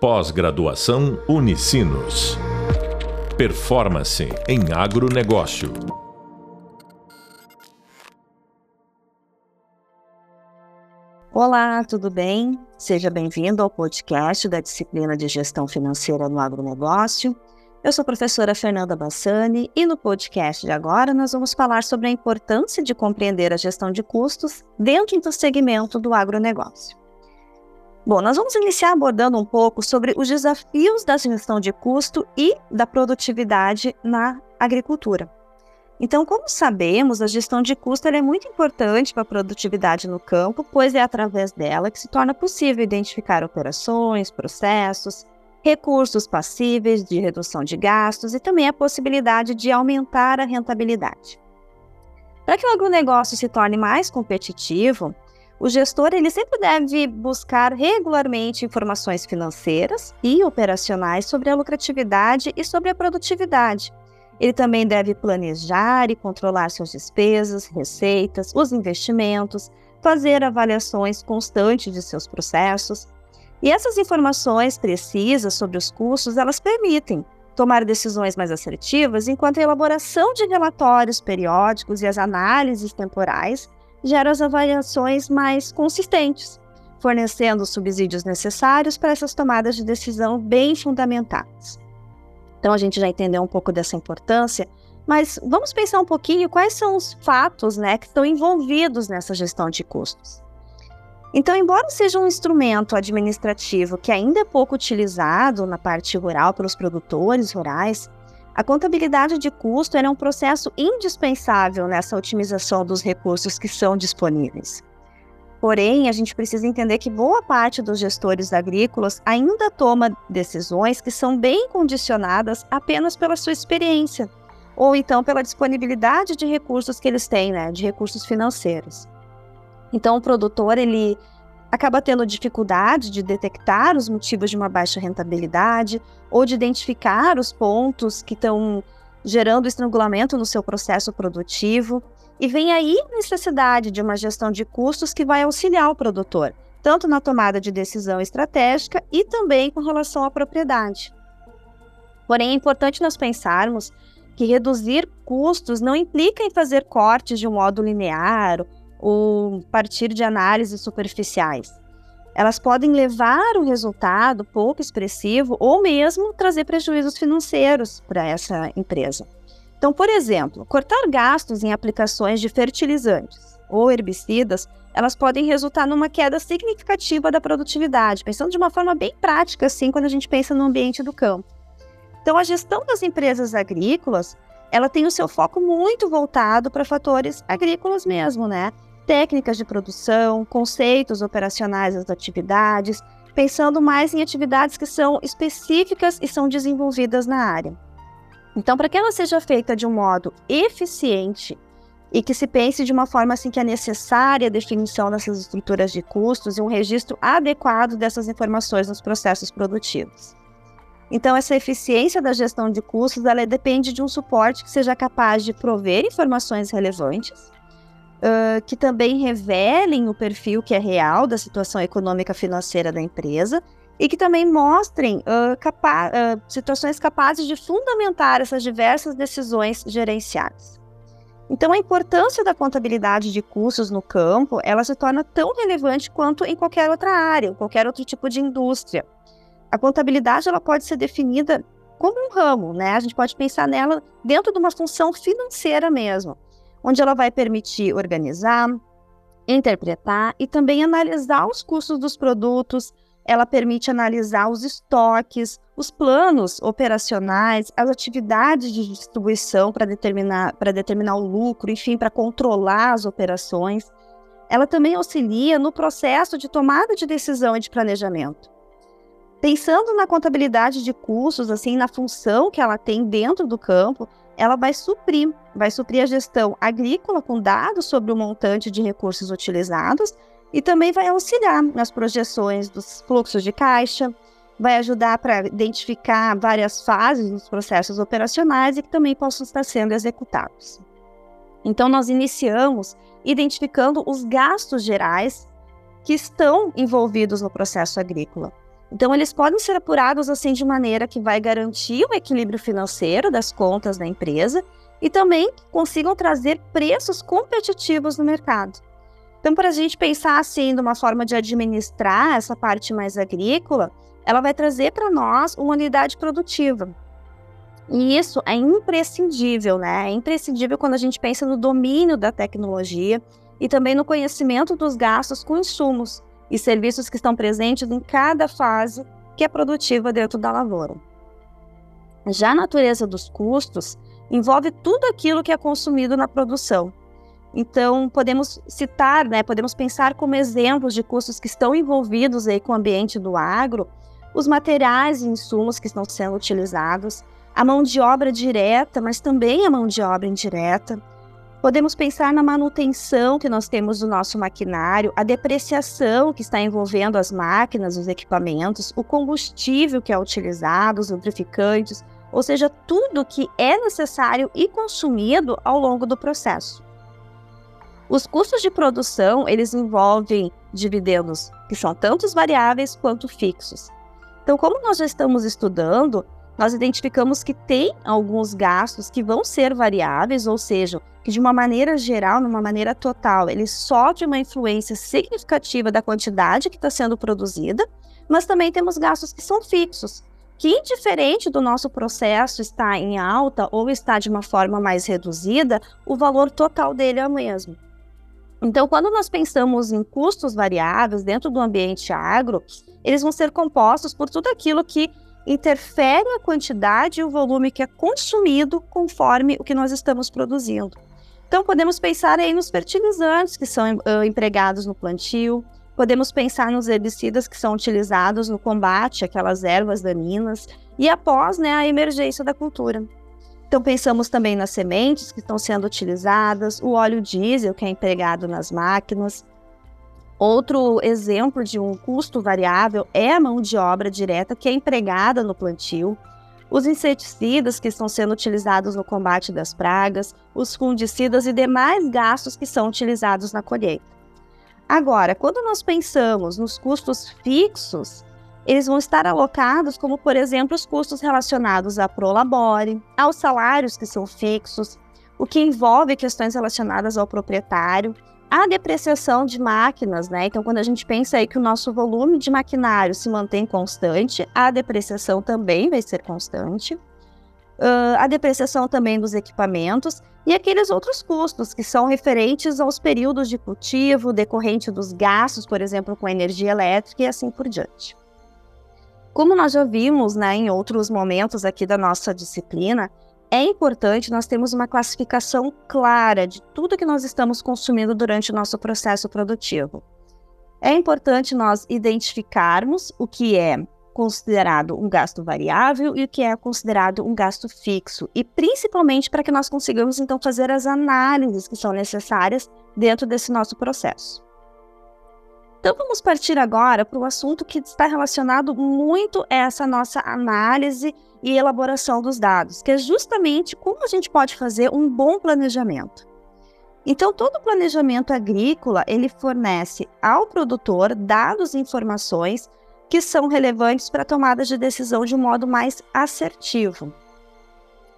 Pós-graduação Unicinos. Performance em agronegócio. Olá, tudo bem? Seja bem-vindo ao podcast da disciplina de Gestão Financeira no Agronegócio. Eu sou a professora Fernanda Bassani e no podcast de agora nós vamos falar sobre a importância de compreender a gestão de custos dentro do segmento do agronegócio. Bom, nós vamos iniciar abordando um pouco sobre os desafios da gestão de custo e da produtividade na agricultura. Então, como sabemos, a gestão de custo é muito importante para a produtividade no campo, pois é através dela que se torna possível identificar operações, processos, recursos passíveis de redução de gastos e também a possibilidade de aumentar a rentabilidade. Para que o agronegócio se torne mais competitivo, o gestor ele sempre deve buscar regularmente informações financeiras e operacionais sobre a lucratividade e sobre a produtividade. Ele também deve planejar e controlar suas despesas, receitas, os investimentos, fazer avaliações constantes de seus processos. E essas informações precisas sobre os custos, elas permitem tomar decisões mais assertivas, enquanto a elaboração de relatórios periódicos e as análises temporais gera as avaliações mais consistentes, fornecendo os subsídios necessários para essas tomadas de decisão bem fundamentadas. Então a gente já entendeu um pouco dessa importância, mas vamos pensar um pouquinho quais são os fatos né, que estão envolvidos nessa gestão de custos. Então, embora seja um instrumento administrativo que ainda é pouco utilizado na parte rural pelos produtores rurais, a contabilidade de custo é um processo indispensável nessa otimização dos recursos que são disponíveis. Porém, a gente precisa entender que boa parte dos gestores agrícolas ainda toma decisões que são bem condicionadas apenas pela sua experiência, ou então pela disponibilidade de recursos que eles têm, né, de recursos financeiros. Então, o produtor ele acaba tendo dificuldade de detectar os motivos de uma baixa rentabilidade ou de identificar os pontos que estão gerando estrangulamento no seu processo produtivo. E vem aí a necessidade de uma gestão de custos que vai auxiliar o produtor, tanto na tomada de decisão estratégica e também com relação à propriedade. Porém, é importante nós pensarmos que reduzir custos não implica em fazer cortes de um modo linear ou partir de análises superficiais. Elas podem levar o resultado pouco expressivo ou mesmo trazer prejuízos financeiros para essa empresa. Então, por exemplo, cortar gastos em aplicações de fertilizantes ou herbicidas, elas podem resultar numa queda significativa da produtividade, pensando de uma forma bem prática, assim, quando a gente pensa no ambiente do campo. Então, a gestão das empresas agrícolas, ela tem o seu foco muito voltado para fatores agrícolas mesmo, né? Técnicas de produção, conceitos operacionais das atividades, pensando mais em atividades que são específicas e são desenvolvidas na área. Então, para que ela seja feita de um modo eficiente e que se pense de uma forma assim que é necessária a definição dessas estruturas de custos e um registro adequado dessas informações nos processos produtivos. Então, essa eficiência da gestão de custos, ela depende de um suporte que seja capaz de prover informações relevantes, uh, que também revelem o perfil que é real da situação econômica financeira da empresa e que também mostrem uh, capa uh, situações capazes de fundamentar essas diversas decisões gerenciais. Então, a importância da contabilidade de custos no campo, ela se torna tão relevante quanto em qualquer outra área, qualquer outro tipo de indústria. A contabilidade ela pode ser definida como um ramo, né? A gente pode pensar nela dentro de uma função financeira mesmo onde ela vai permitir organizar, interpretar e também analisar os custos dos produtos. Ela permite analisar os estoques, os planos operacionais, as atividades de distribuição para determinar, determinar o lucro, enfim, para controlar as operações. Ela também auxilia no processo de tomada de decisão e de planejamento. Pensando na contabilidade de custos, assim, na função que ela tem dentro do campo, ela vai suprir, vai suprir a gestão agrícola com dados sobre o montante de recursos utilizados e também vai auxiliar nas projeções dos fluxos de caixa, vai ajudar para identificar várias fases dos processos operacionais e que também possam estar sendo executados. Então, nós iniciamos identificando os gastos gerais que estão envolvidos no processo agrícola. Então, eles podem ser apurados assim de maneira que vai garantir o equilíbrio financeiro das contas da empresa e também consigam trazer preços competitivos no mercado. Então, para a gente pensar assim, de uma forma de administrar essa parte mais agrícola, ela vai trazer para nós uma unidade produtiva. E isso é imprescindível, né? É imprescindível quando a gente pensa no domínio da tecnologia e também no conhecimento dos gastos com insumos e serviços que estão presentes em cada fase que é produtiva dentro da lavoura. Já a natureza dos custos envolve tudo aquilo que é consumido na produção. Então, podemos citar, né, podemos pensar como exemplos de custos que estão envolvidos aí com o ambiente do agro, os materiais e insumos que estão sendo utilizados, a mão de obra direta, mas também a mão de obra indireta, Podemos pensar na manutenção que nós temos do nosso maquinário, a depreciação que está envolvendo as máquinas, os equipamentos, o combustível que é utilizado, os lubrificantes, ou seja, tudo que é necessário e consumido ao longo do processo. Os custos de produção, eles envolvem dividendos que são tanto variáveis quanto fixos. Então, como nós já estamos estudando, nós identificamos que tem alguns gastos que vão ser variáveis, ou seja, que de uma maneira geral, de uma maneira total, ele sofre uma influência significativa da quantidade que está sendo produzida, mas também temos gastos que são fixos, que indiferente do nosso processo estar em alta ou está de uma forma mais reduzida, o valor total dele é o mesmo. Então, quando nós pensamos em custos variáveis dentro do ambiente agro, eles vão ser compostos por tudo aquilo que interfere a quantidade e o volume que é consumido conforme o que nós estamos produzindo. Então, podemos pensar aí nos fertilizantes que são uh, empregados no plantio, podemos pensar nos herbicidas que são utilizados no combate àquelas ervas daninhas e após né, a emergência da cultura. Então, pensamos também nas sementes que estão sendo utilizadas, o óleo diesel que é empregado nas máquinas, Outro exemplo de um custo variável é a mão de obra direta que é empregada no plantio, os inseticidas que estão sendo utilizados no combate das pragas, os fungicidas e demais gastos que são utilizados na colheita. Agora, quando nós pensamos nos custos fixos, eles vão estar alocados como, por exemplo, os custos relacionados à prolabore, aos salários que são fixos, o que envolve questões relacionadas ao proprietário a depreciação de máquinas, né? Então, quando a gente pensa aí que o nosso volume de maquinário se mantém constante, a depreciação também vai ser constante. Uh, a depreciação também dos equipamentos e aqueles outros custos que são referentes aos períodos de cultivo, decorrente dos gastos, por exemplo, com energia elétrica e assim por diante. Como nós já vimos né, em outros momentos aqui da nossa disciplina, é importante nós termos uma classificação clara de tudo que nós estamos consumindo durante o nosso processo produtivo. É importante nós identificarmos o que é considerado um gasto variável e o que é considerado um gasto fixo, e principalmente para que nós consigamos então fazer as análises que são necessárias dentro desse nosso processo. Então vamos partir agora para o assunto que está relacionado muito a essa nossa análise e elaboração dos dados, que é justamente como a gente pode fazer um bom planejamento. Então, todo planejamento agrícola, ele fornece ao produtor dados e informações que são relevantes para a tomada de decisão de um modo mais assertivo.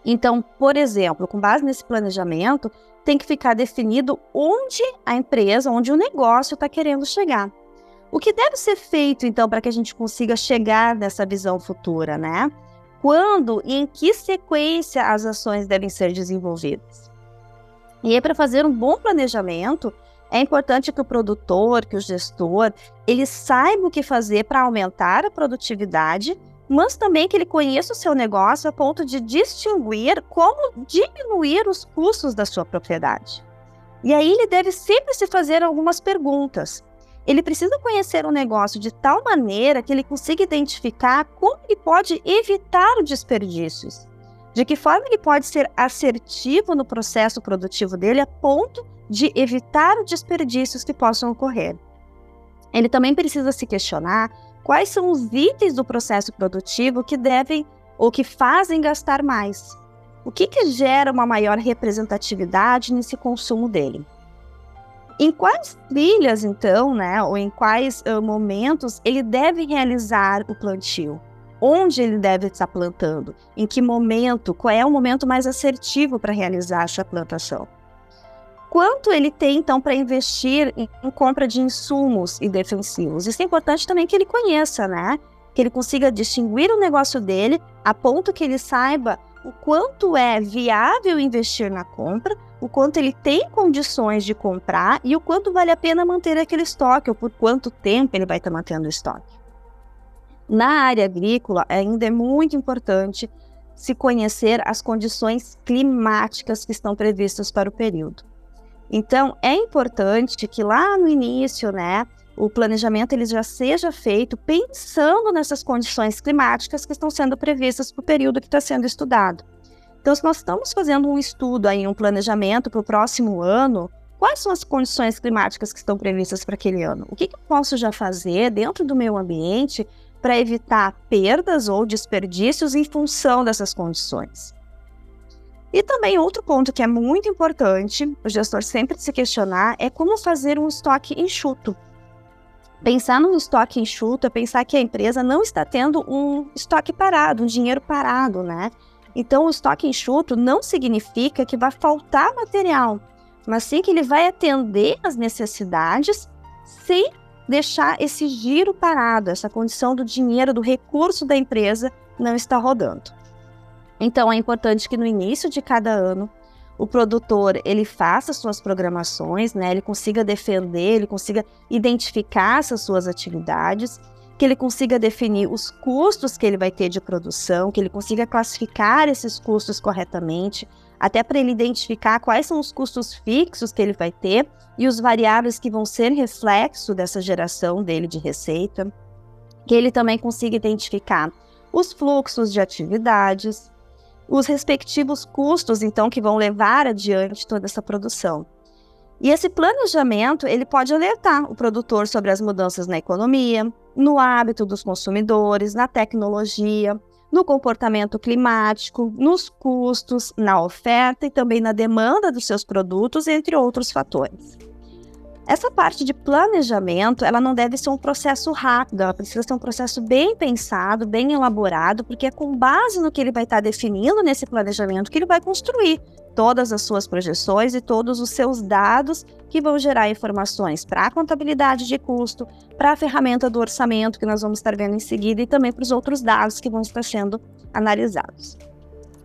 Então, por exemplo, com base nesse planejamento, tem que ficar definido onde a empresa, onde o negócio está querendo chegar. O que deve ser feito, então, para que a gente consiga chegar nessa visão futura, né? Quando e em que sequência as ações devem ser desenvolvidas. E aí, para fazer um bom planejamento, é importante que o produtor, que o gestor, ele saiba o que fazer para aumentar a produtividade, mas também que ele conheça o seu negócio a ponto de distinguir como diminuir os custos da sua propriedade. E aí ele deve sempre se fazer algumas perguntas. Ele precisa conhecer o negócio de tal maneira que ele consiga identificar como ele pode evitar os desperdícios. De que forma ele pode ser assertivo no processo produtivo dele a ponto de evitar os desperdícios que possam ocorrer. Ele também precisa se questionar quais são os itens do processo produtivo que devem ou que fazem gastar mais. O que, que gera uma maior representatividade nesse consumo dele? Em quais trilhas, então, né, ou em quais uh, momentos ele deve realizar o plantio? Onde ele deve estar plantando? Em que momento? Qual é o momento mais assertivo para realizar essa plantação? Quanto ele tem, então, para investir em, em compra de insumos e defensivos? Isso é importante também que ele conheça, né? Que ele consiga distinguir o negócio dele a ponto que ele saiba o quanto é viável investir na compra, o quanto ele tem condições de comprar e o quanto vale a pena manter aquele estoque, ou por quanto tempo ele vai estar mantendo o estoque. Na área agrícola, ainda é muito importante se conhecer as condições climáticas que estão previstas para o período. Então, é importante que lá no início, né, o planejamento ele já seja feito pensando nessas condições climáticas que estão sendo previstas para o período que está sendo estudado. Então, se nós estamos fazendo um estudo aí, um planejamento para o próximo ano, quais são as condições climáticas que estão previstas para aquele ano? O que, que eu posso já fazer dentro do meu ambiente para evitar perdas ou desperdícios em função dessas condições? E também outro ponto que é muito importante, o gestor sempre se questionar, é como fazer um estoque enxuto. Pensar num estoque enxuto é pensar que a empresa não está tendo um estoque parado, um dinheiro parado, né? Então, o estoque enxuto não significa que vai faltar material, mas sim que ele vai atender às necessidades sem deixar esse giro parado, essa condição do dinheiro, do recurso da empresa não está rodando. Então, é importante que no início de cada ano o produtor ele faça suas programações, né? Ele consiga defender, ele consiga identificar essas suas atividades que ele consiga definir os custos que ele vai ter de produção, que ele consiga classificar esses custos corretamente, até para ele identificar quais são os custos fixos que ele vai ter e os variáveis que vão ser reflexo dessa geração dele de receita, que ele também consiga identificar os fluxos de atividades, os respectivos custos, então, que vão levar adiante toda essa produção. E esse planejamento, ele pode alertar o produtor sobre as mudanças na economia, no hábito dos consumidores, na tecnologia, no comportamento climático, nos custos, na oferta e também na demanda dos seus produtos, entre outros fatores. Essa parte de planejamento, ela não deve ser um processo rápido, ela precisa ser um processo bem pensado, bem elaborado, porque é com base no que ele vai estar definindo nesse planejamento que ele vai construir todas as suas projeções e todos os seus dados que vão gerar informações para a contabilidade de custo, para a ferramenta do orçamento que nós vamos estar vendo em seguida e também para os outros dados que vão estar sendo analisados.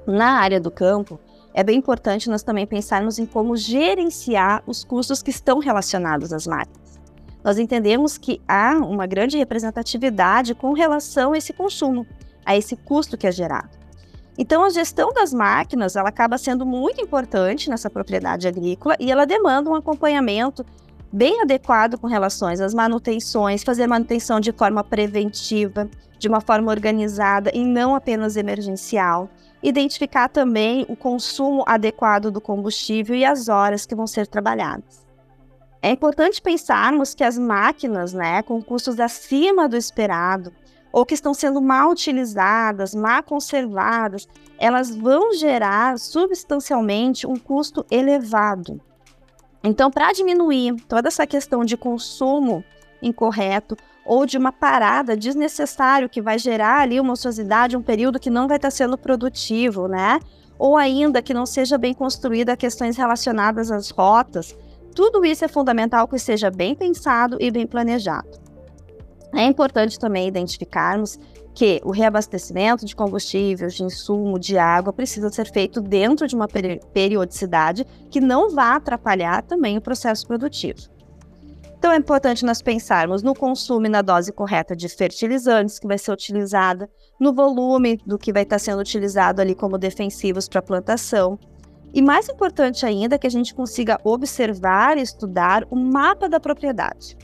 Na área do campo, é bem importante nós também pensarmos em como gerenciar os custos que estão relacionados às máquinas. Nós entendemos que há uma grande representatividade com relação a esse consumo, a esse custo que é gerado. Então, a gestão das máquinas ela acaba sendo muito importante nessa propriedade agrícola e ela demanda um acompanhamento bem adequado com relação às manutenções, fazer manutenção de forma preventiva, de uma forma organizada e não apenas emergencial. Identificar também o consumo adequado do combustível e as horas que vão ser trabalhadas. É importante pensarmos que as máquinas, né, com custos acima do esperado, ou que estão sendo mal utilizadas, mal conservadas, elas vão gerar substancialmente um custo elevado. Então, para diminuir toda essa questão de consumo incorreto ou de uma parada desnecessária que vai gerar ali uma ociosidade, um período que não vai estar sendo produtivo, né? Ou ainda que não seja bem construída questões relacionadas às rotas, tudo isso é fundamental que seja bem pensado e bem planejado. É importante também identificarmos que o reabastecimento de combustíveis, de insumo, de água precisa ser feito dentro de uma periodicidade que não vá atrapalhar também o processo produtivo. Então é importante nós pensarmos no consumo e na dose correta de fertilizantes que vai ser utilizada, no volume do que vai estar sendo utilizado ali como defensivos para a plantação. E mais importante ainda é que a gente consiga observar e estudar o mapa da propriedade.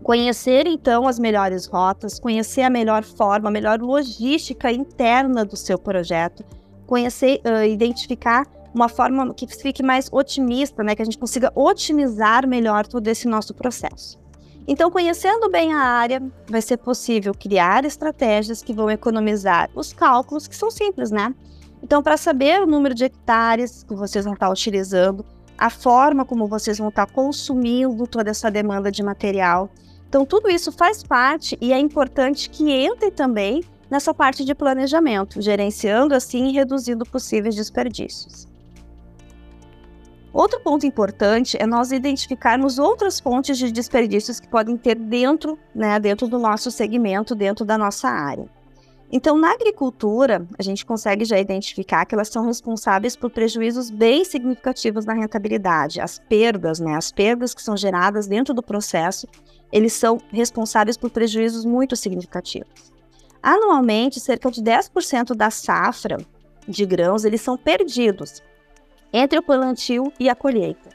Conhecer então as melhores rotas, conhecer a melhor forma, a melhor logística interna do seu projeto, conhecer, uh, identificar uma forma que fique mais otimista, né, que a gente consiga otimizar melhor todo esse nosso processo. Então, conhecendo bem a área, vai ser possível criar estratégias que vão economizar os cálculos, que são simples, né? Então, para saber o número de hectares que vocês vão estar utilizando, a forma como vocês vão estar consumindo toda essa demanda de material. Então, tudo isso faz parte e é importante que entre também nessa parte de planejamento, gerenciando assim e reduzindo possíveis desperdícios. Outro ponto importante é nós identificarmos outras fontes de desperdícios que podem ter dentro, né, dentro do nosso segmento, dentro da nossa área. Então, na agricultura, a gente consegue já identificar que elas são responsáveis por prejuízos bem significativos na rentabilidade. As perdas, né, as perdas que são geradas dentro do processo, eles são responsáveis por prejuízos muito significativos. Anualmente, cerca de 10% da safra de grãos eles são perdidos entre o plantio e a colheita.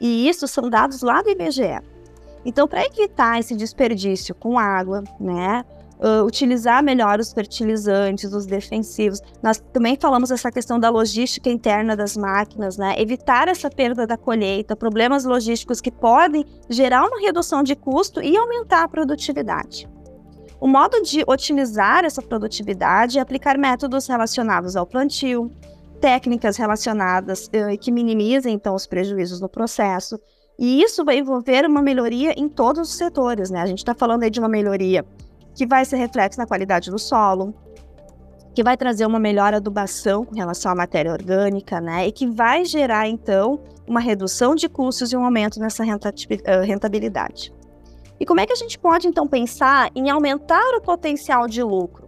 E isso são dados lá do IBGE. Então, para evitar esse desperdício com água, né, uh, utilizar melhor os fertilizantes, os defensivos, nós também falamos essa questão da logística interna das máquinas, né, evitar essa perda da colheita, problemas logísticos que podem gerar uma redução de custo e aumentar a produtividade. O modo de otimizar essa produtividade é aplicar métodos relacionados ao plantio, técnicas relacionadas uh, que minimizem então os prejuízos no processo. E isso vai envolver uma melhoria em todos os setores, né? A gente está falando aí de uma melhoria que vai ser reflexo na qualidade do solo, que vai trazer uma melhor adubação com relação à matéria orgânica, né? E que vai gerar então uma redução de custos e um aumento nessa rentabilidade. E como é que a gente pode então pensar em aumentar o potencial de lucro?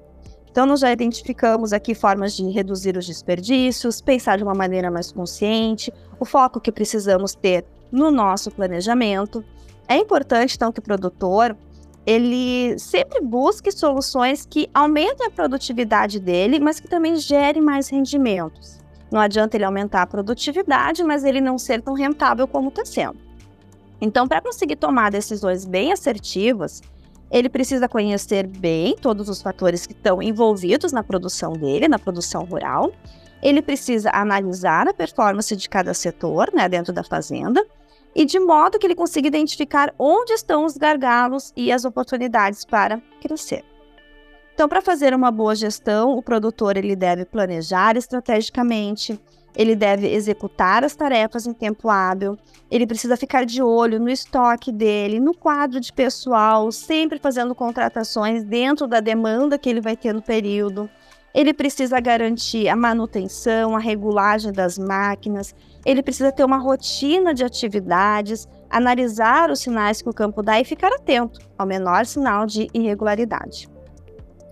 Então, nós já identificamos aqui formas de reduzir os desperdícios, pensar de uma maneira mais consciente, o foco que precisamos ter no nosso planejamento. É importante, então, que o produtor ele sempre busque soluções que aumentem a produtividade dele, mas que também gerem mais rendimentos. Não adianta ele aumentar a produtividade, mas ele não ser tão rentável como está sendo. Então, para conseguir tomar decisões bem assertivas, ele precisa conhecer bem todos os fatores que estão envolvidos na produção dele, na produção rural. Ele precisa analisar a performance de cada setor né, dentro da fazenda e de modo que ele consiga identificar onde estão os gargalos e as oportunidades para crescer. Então, para fazer uma boa gestão, o produtor ele deve planejar estrategicamente, ele deve executar as tarefas em tempo hábil, ele precisa ficar de olho no estoque dele, no quadro de pessoal, sempre fazendo contratações dentro da demanda que ele vai ter no período. Ele precisa garantir a manutenção, a regulagem das máquinas, ele precisa ter uma rotina de atividades, analisar os sinais que o campo dá e ficar atento ao menor sinal de irregularidade.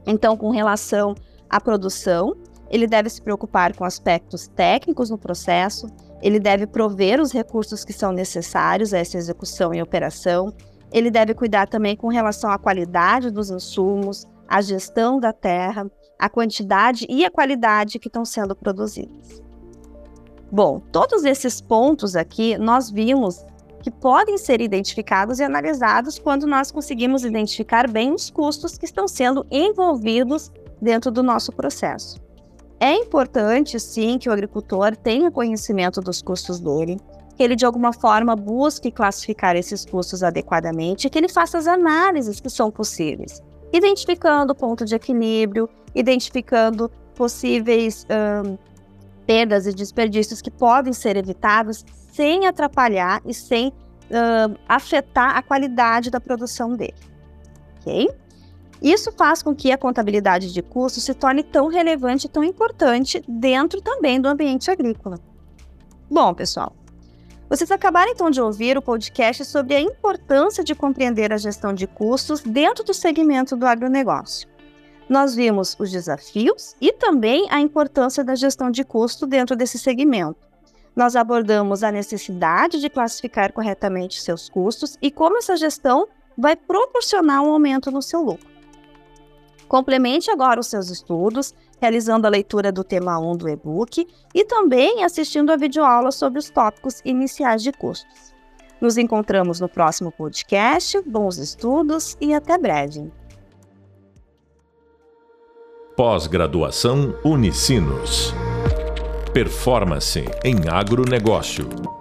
Então, com relação à produção, ele deve se preocupar com aspectos técnicos no processo, ele deve prover os recursos que são necessários a essa execução e operação, ele deve cuidar também com relação à qualidade dos insumos, à gestão da terra, a quantidade e a qualidade que estão sendo produzidos. Bom, todos esses pontos aqui nós vimos que podem ser identificados e analisados quando nós conseguimos identificar bem os custos que estão sendo envolvidos dentro do nosso processo. É importante, sim, que o agricultor tenha conhecimento dos custos dele, que ele de alguma forma busque classificar esses custos adequadamente, que ele faça as análises que são possíveis, identificando o ponto de equilíbrio, identificando possíveis hum, perdas e desperdícios que podem ser evitados sem atrapalhar e sem afetar a qualidade da produção dele. Ok? Isso faz com que a contabilidade de custos se torne tão relevante e tão importante dentro também do ambiente agrícola. Bom, pessoal, vocês acabaram então de ouvir o podcast sobre a importância de compreender a gestão de custos dentro do segmento do agronegócio. Nós vimos os desafios e também a importância da gestão de custo dentro desse segmento. Nós abordamos a necessidade de classificar corretamente seus custos e como essa gestão vai proporcionar um aumento no seu lucro. Complemente agora os seus estudos, realizando a leitura do tema 1 do e-book e também assistindo a videoaula sobre os tópicos iniciais de custos. Nos encontramos no próximo podcast. Bons estudos e até breve. Pós-graduação Unicinos. Performance em agronegócio.